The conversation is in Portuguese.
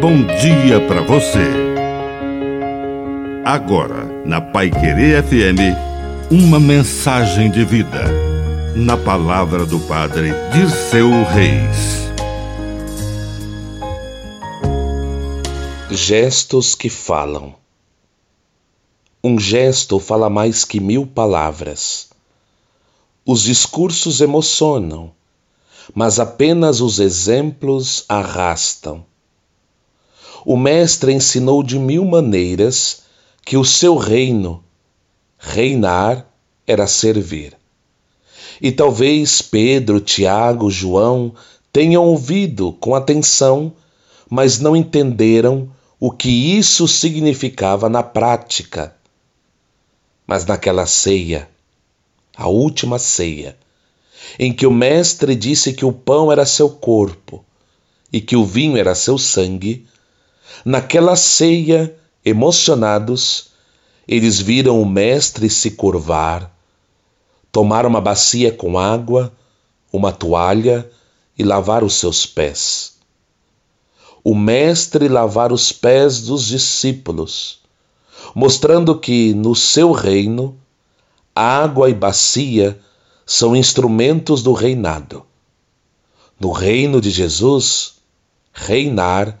bom dia para você. Agora, na Pai Querer FM, uma mensagem de vida. Na palavra do Padre Dirceu Reis. Gestos que falam. Um gesto fala mais que mil palavras. Os discursos emocionam, mas apenas os exemplos arrastam. O Mestre ensinou de mil maneiras que o seu reino, reinar, era servir. E talvez Pedro, Tiago, João tenham ouvido com atenção, mas não entenderam o que isso significava na prática. Mas naquela ceia, a última ceia, em que o Mestre disse que o pão era seu corpo e que o vinho era seu sangue, naquela ceia, emocionados, eles viram o Mestre se curvar, tomar uma bacia com água, uma toalha e lavar os seus pés. O Mestre lavar os pés dos discípulos, mostrando que no seu reino água e bacia são instrumentos do reinado. No reino de Jesus, reinar